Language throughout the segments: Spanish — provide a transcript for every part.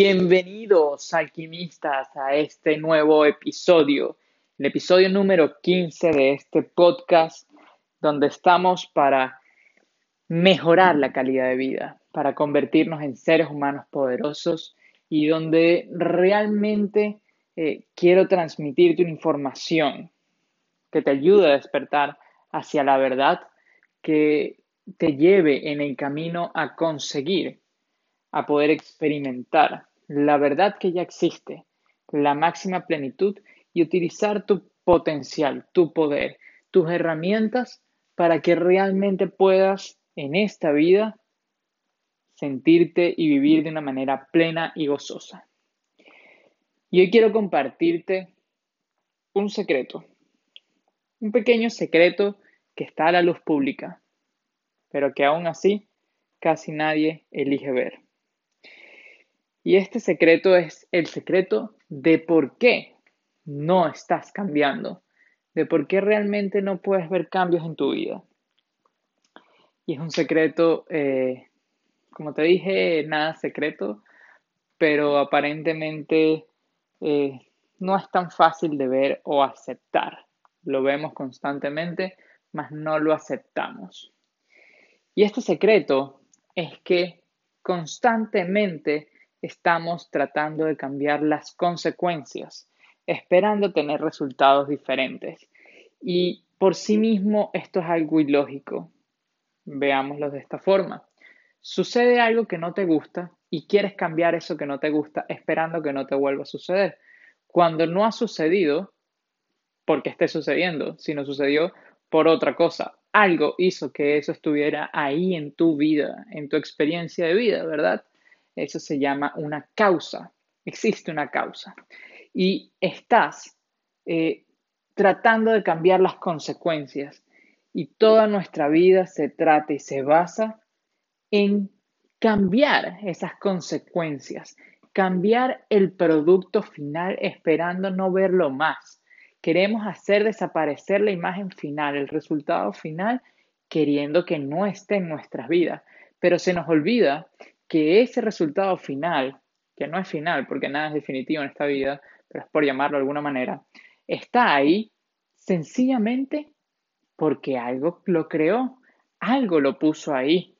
Bienvenidos, alquimistas, a este nuevo episodio, el episodio número 15 de este podcast, donde estamos para mejorar la calidad de vida, para convertirnos en seres humanos poderosos y donde realmente eh, quiero transmitirte una información que te ayude a despertar hacia la verdad, que te lleve en el camino a conseguir, a poder experimentar la verdad que ya existe, la máxima plenitud y utilizar tu potencial, tu poder, tus herramientas para que realmente puedas en esta vida sentirte y vivir de una manera plena y gozosa. Y hoy quiero compartirte un secreto, un pequeño secreto que está a la luz pública, pero que aún así casi nadie elige ver. Y este secreto es el secreto de por qué no estás cambiando, de por qué realmente no puedes ver cambios en tu vida. Y es un secreto, eh, como te dije, nada secreto, pero aparentemente eh, no es tan fácil de ver o aceptar. Lo vemos constantemente, mas no lo aceptamos. Y este secreto es que constantemente estamos tratando de cambiar las consecuencias, esperando tener resultados diferentes. Y por sí mismo esto es algo ilógico. Veámoslo de esta forma. Sucede algo que no te gusta y quieres cambiar eso que no te gusta esperando que no te vuelva a suceder. Cuando no ha sucedido, porque esté sucediendo, sino sucedió por otra cosa. Algo hizo que eso estuviera ahí en tu vida, en tu experiencia de vida, ¿verdad? Eso se llama una causa. Existe una causa. Y estás eh, tratando de cambiar las consecuencias. Y toda nuestra vida se trata y se basa en cambiar esas consecuencias, cambiar el producto final esperando no verlo más. Queremos hacer desaparecer la imagen final, el resultado final, queriendo que no esté en nuestras vidas. Pero se nos olvida que ese resultado final, que no es final porque nada es definitivo en esta vida, pero es por llamarlo de alguna manera, está ahí sencillamente porque algo lo creó, algo lo puso ahí.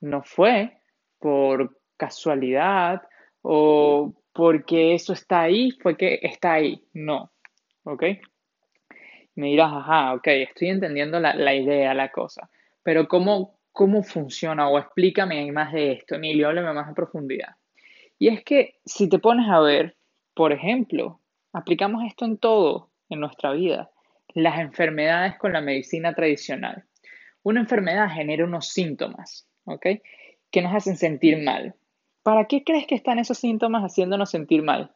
No fue por casualidad o porque eso está ahí, fue que está ahí. No. ¿Ok? Me dirás, ajá, ok, estoy entendiendo la, la idea, la cosa. Pero ¿cómo, cómo funciona o explícame más de esto, Emilio, háblame más en profundidad. Y es que si te pones a ver, por ejemplo, aplicamos esto en todo en nuestra vida, las enfermedades con la medicina tradicional. Una enfermedad genera unos síntomas, ¿ok? Que nos hacen sentir mal. ¿Para qué crees que están esos síntomas haciéndonos sentir mal?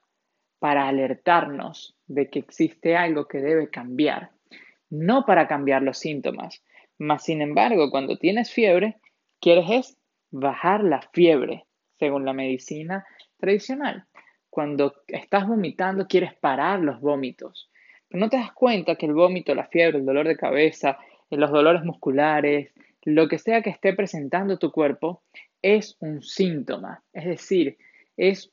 Para alertarnos de que existe algo que debe cambiar, no para cambiar los síntomas, mas, sin embargo, cuando tienes fiebre, quieres es bajar la fiebre, según la medicina tradicional. Cuando estás vomitando, quieres parar los vómitos. Pero no te das cuenta que el vómito, la fiebre, el dolor de cabeza, los dolores musculares, lo que sea que esté presentando tu cuerpo, es un síntoma. Es decir, es,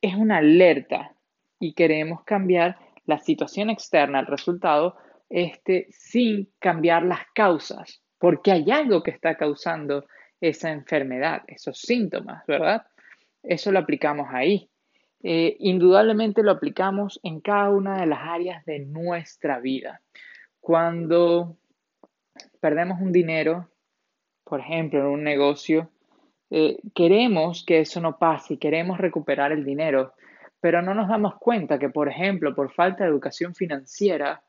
es una alerta y queremos cambiar la situación externa, el resultado, este, sin cambiar las causas, porque hay algo que está causando esa enfermedad, esos síntomas, ¿verdad? Eso lo aplicamos ahí. Eh, indudablemente lo aplicamos en cada una de las áreas de nuestra vida. Cuando perdemos un dinero, por ejemplo, en un negocio, eh, queremos que eso no pase y queremos recuperar el dinero, pero no nos damos cuenta que, por ejemplo, por falta de educación financiera,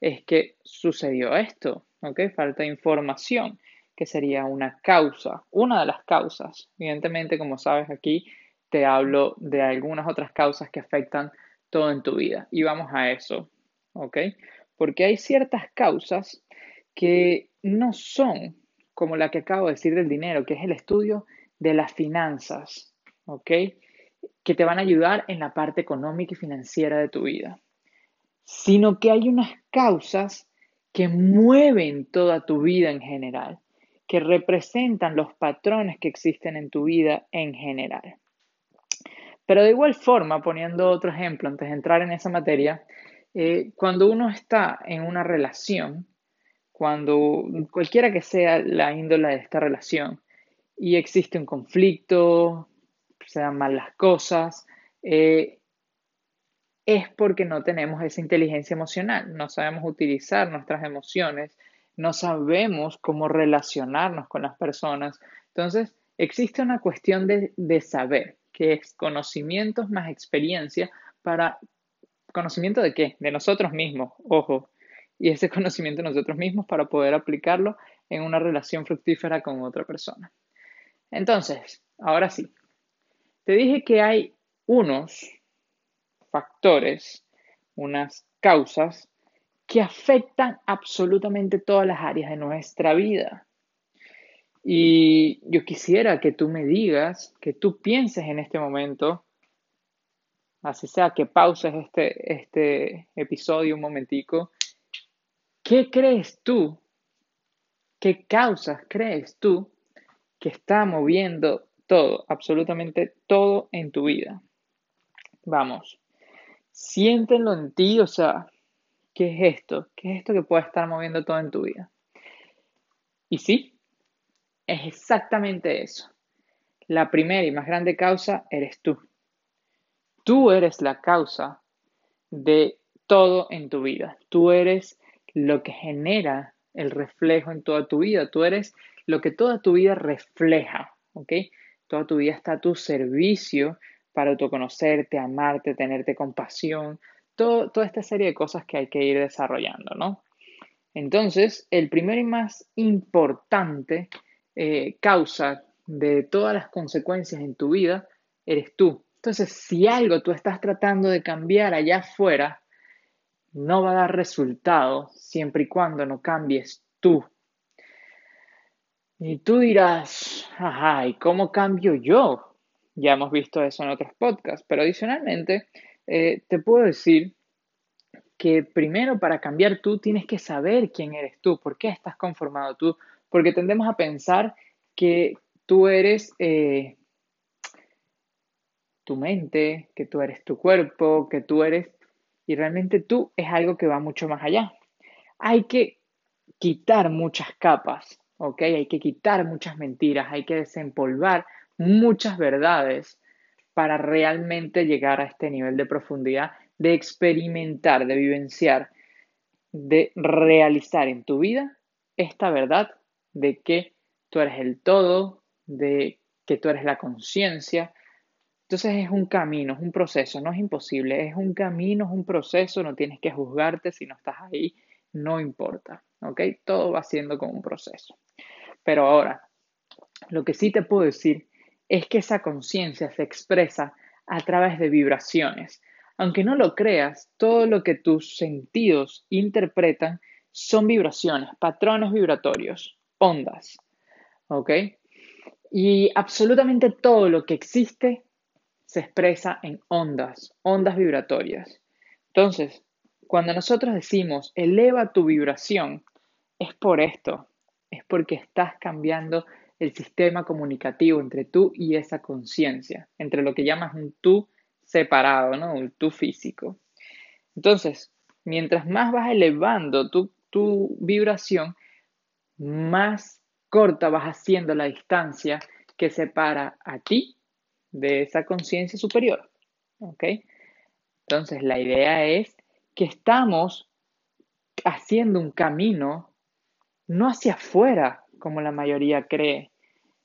es que sucedió esto, ¿ok? Falta información, que sería una causa, una de las causas. Evidentemente, como sabes aquí, te hablo de algunas otras causas que afectan todo en tu vida. Y vamos a eso, ¿ok? Porque hay ciertas causas que no son como la que acabo de decir del dinero, que es el estudio de las finanzas, ¿ok? Que te van a ayudar en la parte económica y financiera de tu vida sino que hay unas causas que mueven toda tu vida en general, que representan los patrones que existen en tu vida en general. Pero de igual forma, poniendo otro ejemplo antes de entrar en esa materia, eh, cuando uno está en una relación, cuando cualquiera que sea la índole de esta relación, y existe un conflicto, se dan mal las cosas, eh, es porque no tenemos esa inteligencia emocional, no sabemos utilizar nuestras emociones, no sabemos cómo relacionarnos con las personas. Entonces, existe una cuestión de, de saber, que es conocimientos más experiencia para conocimiento de qué? De nosotros mismos, ojo, y ese conocimiento de nosotros mismos para poder aplicarlo en una relación fructífera con otra persona. Entonces, ahora sí, te dije que hay unos factores, unas causas que afectan absolutamente todas las áreas de nuestra vida. Y yo quisiera que tú me digas, que tú pienses en este momento, así sea que pauses este, este episodio un momentico, ¿qué crees tú? ¿Qué causas crees tú que está moviendo todo, absolutamente todo en tu vida? Vamos, siéntenlo en ti, o sea, ¿qué es esto? ¿Qué es esto que puede estar moviendo todo en tu vida? Y sí, es exactamente eso. La primera y más grande causa eres tú. Tú eres la causa de todo en tu vida. Tú eres lo que genera el reflejo en toda tu vida. Tú eres lo que toda tu vida refleja, ¿ok? Toda tu vida está a tu servicio para autoconocerte, amarte, tenerte compasión, todo, toda esta serie de cosas que hay que ir desarrollando, ¿no? Entonces, el primero y más importante eh, causa de todas las consecuencias en tu vida eres tú. Entonces, si algo tú estás tratando de cambiar allá afuera, no va a dar resultado siempre y cuando no cambies tú. Y tú dirás, ajá, ¿y cómo cambio yo? Ya hemos visto eso en otros podcasts, pero adicionalmente eh, te puedo decir que primero para cambiar tú tienes que saber quién eres tú, por qué estás conformado tú, porque tendemos a pensar que tú eres eh, tu mente, que tú eres tu cuerpo, que tú eres, y realmente tú es algo que va mucho más allá. Hay que quitar muchas capas, ¿ok? Hay que quitar muchas mentiras, hay que desempolvar muchas verdades para realmente llegar a este nivel de profundidad, de experimentar, de vivenciar, de realizar en tu vida esta verdad de que tú eres el todo, de que tú eres la conciencia. Entonces es un camino, es un proceso, no es imposible, es un camino, es un proceso, no tienes que juzgarte si no estás ahí, no importa, ¿ok? Todo va siendo como un proceso. Pero ahora, lo que sí te puedo decir es que esa conciencia se expresa a través de vibraciones. Aunque no lo creas, todo lo que tus sentidos interpretan son vibraciones, patrones vibratorios, ondas. ¿Ok? Y absolutamente todo lo que existe se expresa en ondas, ondas vibratorias. Entonces, cuando nosotros decimos eleva tu vibración, es por esto, es porque estás cambiando el sistema comunicativo entre tú y esa conciencia, entre lo que llamas un tú separado, ¿no? Un tú físico. Entonces, mientras más vas elevando tu, tu vibración, más corta vas haciendo la distancia que separa a ti de esa conciencia superior. ¿Ok? Entonces, la idea es que estamos haciendo un camino no hacia afuera, como la mayoría cree,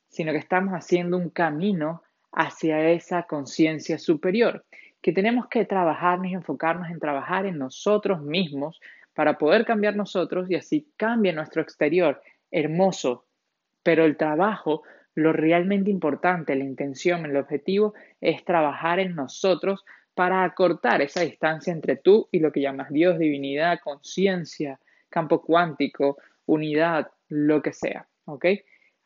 sino que estamos haciendo un camino hacia esa conciencia superior, que tenemos que trabajarnos y enfocarnos en trabajar en nosotros mismos para poder cambiar nosotros y así cambie nuestro exterior. Hermoso, pero el trabajo, lo realmente importante, la intención, el objetivo es trabajar en nosotros para acortar esa distancia entre tú y lo que llamas Dios, divinidad, conciencia, campo cuántico, unidad, lo que sea. ¿ok?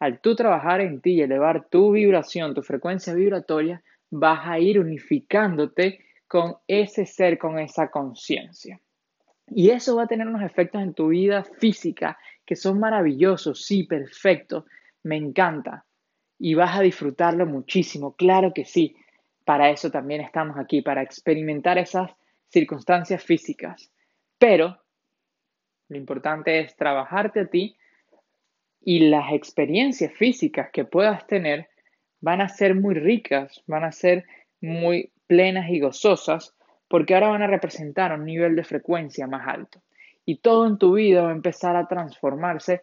Al tú trabajar en ti y elevar tu vibración, tu frecuencia vibratoria, vas a ir unificándote con ese ser, con esa conciencia. Y eso va a tener unos efectos en tu vida física que son maravillosos, sí, perfecto, me encanta. Y vas a disfrutarlo muchísimo, claro que sí. Para eso también estamos aquí, para experimentar esas circunstancias físicas. Pero lo importante es trabajarte a ti y las experiencias físicas que puedas tener van a ser muy ricas, van a ser muy plenas y gozosas, porque ahora van a representar un nivel de frecuencia más alto. Y todo en tu vida va a empezar a transformarse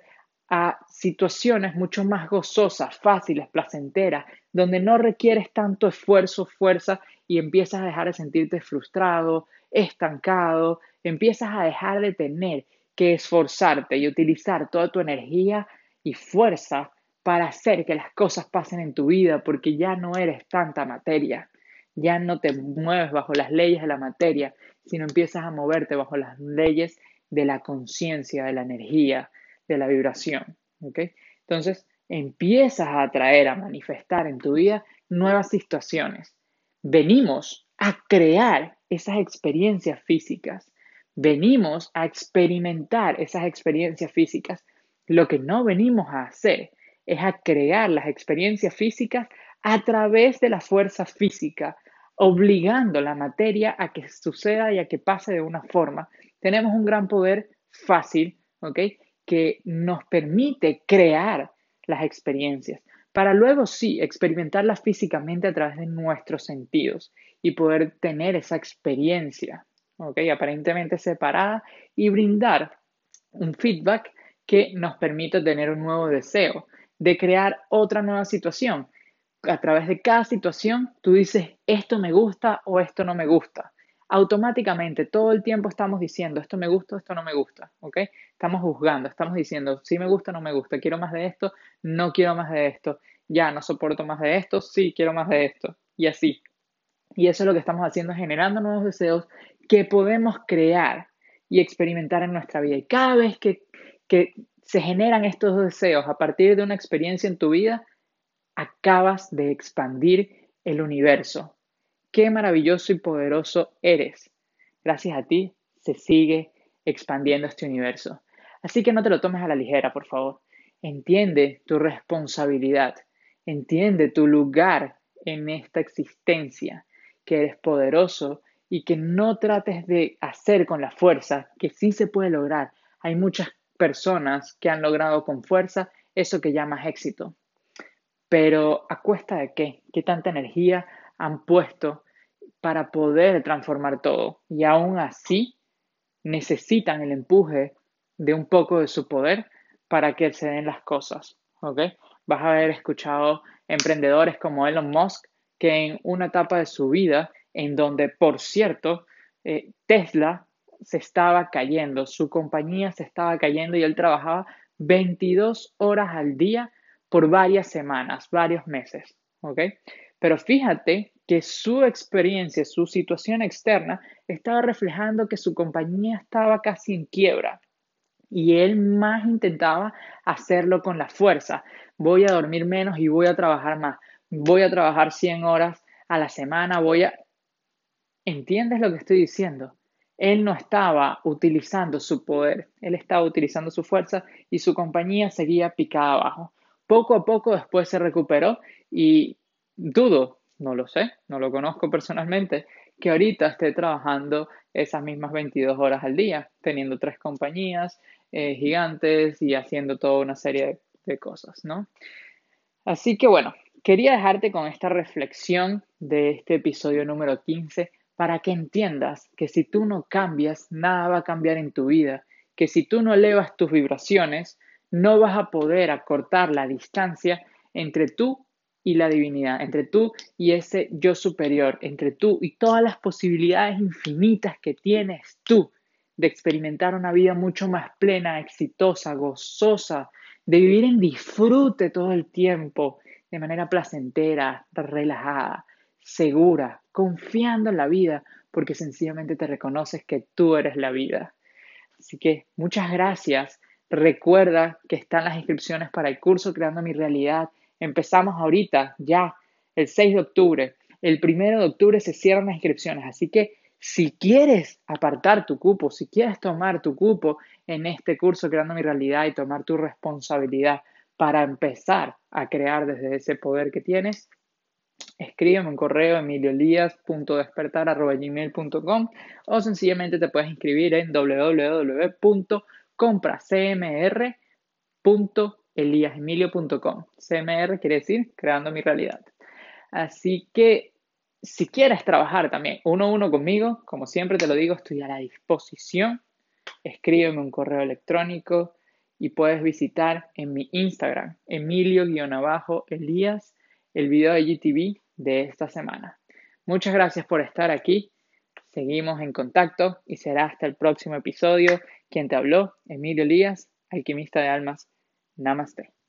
a situaciones mucho más gozosas, fáciles, placenteras, donde no requieres tanto esfuerzo, fuerza y empiezas a dejar de sentirte frustrado, estancado, empiezas a dejar de tener que esforzarte y utilizar toda tu energía y fuerza para hacer que las cosas pasen en tu vida, porque ya no eres tanta materia, ya no te mueves bajo las leyes de la materia, sino empiezas a moverte bajo las leyes de la conciencia, de la energía, de la vibración. Entonces, empiezas a atraer, a manifestar en tu vida nuevas situaciones. Venimos a crear esas experiencias físicas. Venimos a experimentar esas experiencias físicas. Lo que no venimos a hacer es a crear las experiencias físicas a través de la fuerza física, obligando la materia a que suceda y a que pase de una forma. Tenemos un gran poder fácil, ¿ok? que nos permite crear las experiencias para luego sí experimentarlas físicamente a través de nuestros sentidos y poder tener esa experiencia, ¿ok? Aparentemente separada y brindar un feedback que nos permite tener un nuevo deseo de crear otra nueva situación. A través de cada situación tú dices, esto me gusta o esto no me gusta automáticamente todo el tiempo estamos diciendo esto me gusta, esto no me gusta, ¿ok? Estamos juzgando, estamos diciendo si me gusta, no me gusta, quiero más de esto, no quiero más de esto, ya no soporto más de esto, sí quiero más de esto, y así. Y eso es lo que estamos haciendo, generando nuevos deseos que podemos crear y experimentar en nuestra vida. Y cada vez que, que se generan estos deseos a partir de una experiencia en tu vida, acabas de expandir el universo, Qué maravilloso y poderoso eres. Gracias a ti se sigue expandiendo este universo. Así que no te lo tomes a la ligera, por favor. Entiende tu responsabilidad. Entiende tu lugar en esta existencia, que eres poderoso y que no trates de hacer con la fuerza, que sí se puede lograr. Hay muchas personas que han logrado con fuerza eso que llamas éxito. Pero ¿a cuesta de qué? ¿Qué tanta energía han puesto para poder transformar todo. Y aún así necesitan el empuje de un poco de su poder para que se den las cosas. Vas a haber escuchado emprendedores como Elon Musk que en una etapa de su vida, en donde, por cierto, eh, Tesla se estaba cayendo, su compañía se estaba cayendo y él trabajaba 22 horas al día por varias semanas, varios meses. Pero fíjate que su experiencia, su situación externa, estaba reflejando que su compañía estaba casi en quiebra. Y él más intentaba hacerlo con la fuerza. Voy a dormir menos y voy a trabajar más. Voy a trabajar 100 horas a la semana. Voy a... ¿Entiendes lo que estoy diciendo? Él no estaba utilizando su poder, él estaba utilizando su fuerza y su compañía seguía picada abajo. Poco a poco después se recuperó y dudo no lo sé, no lo conozco personalmente, que ahorita esté trabajando esas mismas 22 horas al día, teniendo tres compañías eh, gigantes y haciendo toda una serie de, de cosas, ¿no? Así que bueno, quería dejarte con esta reflexión de este episodio número 15 para que entiendas que si tú no cambias, nada va a cambiar en tu vida, que si tú no elevas tus vibraciones, no vas a poder acortar la distancia entre tú y la divinidad, entre tú y ese yo superior, entre tú y todas las posibilidades infinitas que tienes tú de experimentar una vida mucho más plena, exitosa, gozosa, de vivir en disfrute todo el tiempo, de manera placentera, relajada, segura, confiando en la vida, porque sencillamente te reconoces que tú eres la vida. Así que muchas gracias. Recuerda que están las inscripciones para el curso Creando mi Realidad Empezamos ahorita, ya, el 6 de octubre. El 1 de octubre se cierran las inscripciones. Así que si quieres apartar tu cupo, si quieres tomar tu cupo en este curso Creando mi realidad y tomar tu responsabilidad para empezar a crear desde ese poder que tienes, escríbeme un correo emiliolias.despertar.gmail.com o sencillamente te puedes inscribir en www.compracmr.eliasemilio.com. CMR quiere decir creando mi realidad. Así que si quieres trabajar también uno a uno conmigo, como siempre te lo digo, estoy a la disposición. Escríbeme un correo electrónico y puedes visitar en mi Instagram, Emilio-Elías, el video de GTV de esta semana. Muchas gracias por estar aquí. Seguimos en contacto y será hasta el próximo episodio. Quien te habló, Emilio Elías, alquimista de almas. Namaste.